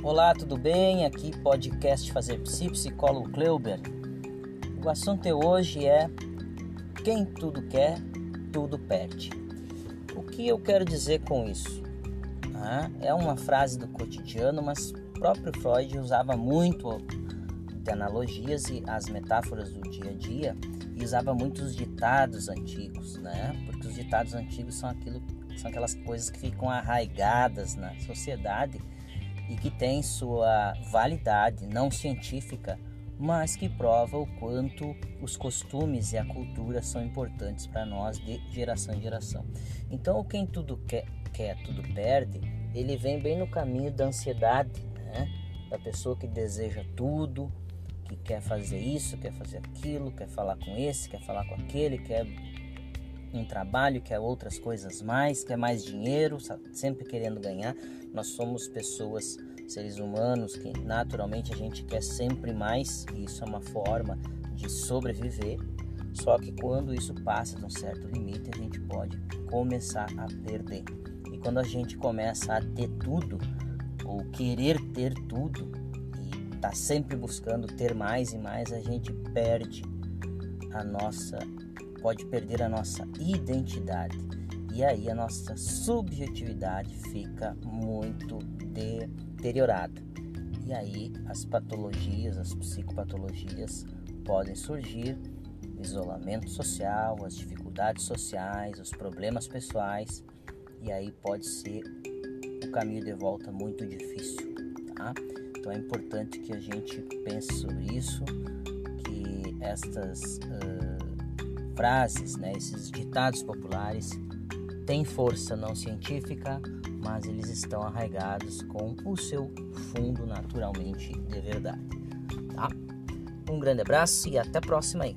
Olá, tudo bem? Aqui podcast Fazer Psi, psicólogo Kleuber. O assunto de hoje é quem tudo quer, tudo perde. O que eu quero dizer com isso? Ah, é uma frase do cotidiano, mas próprio Freud usava muito de analogias e as metáforas do dia a dia e usava muitos ditados antigos, né? Porque os ditados antigos são aquilo, são aquelas coisas que ficam arraigadas na sociedade e que tem sua validade não científica, mas que prova o quanto os costumes e a cultura são importantes para nós de geração em geração. Então, quem tudo quer, quer, tudo perde, ele vem bem no caminho da ansiedade, né? da pessoa que deseja tudo, que quer fazer isso, quer fazer aquilo, quer falar com esse, quer falar com aquele, quer um trabalho, quer outras coisas mais, quer mais dinheiro, sempre querendo ganhar. Nós somos pessoas, seres humanos, que naturalmente a gente quer sempre mais, e isso é uma forma de sobreviver. Só que quando isso passa de um certo limite, a gente pode começar a perder. E quando a gente começa a ter tudo, ou querer ter tudo, e tá sempre buscando ter mais e mais, a gente perde a nossa pode perder a nossa identidade e aí a nossa subjetividade fica muito deteriorada. E aí as patologias, as psicopatologias podem surgir, isolamento social, as dificuldades sociais, os problemas pessoais, e aí pode ser o caminho de volta muito difícil, tá? Então é importante que a gente pense sobre isso, que estas uh, frases, né, esses ditados populares têm força não científica, mas eles estão arraigados com o seu fundo naturalmente de verdade. Tá? Um grande abraço e até a próxima aí.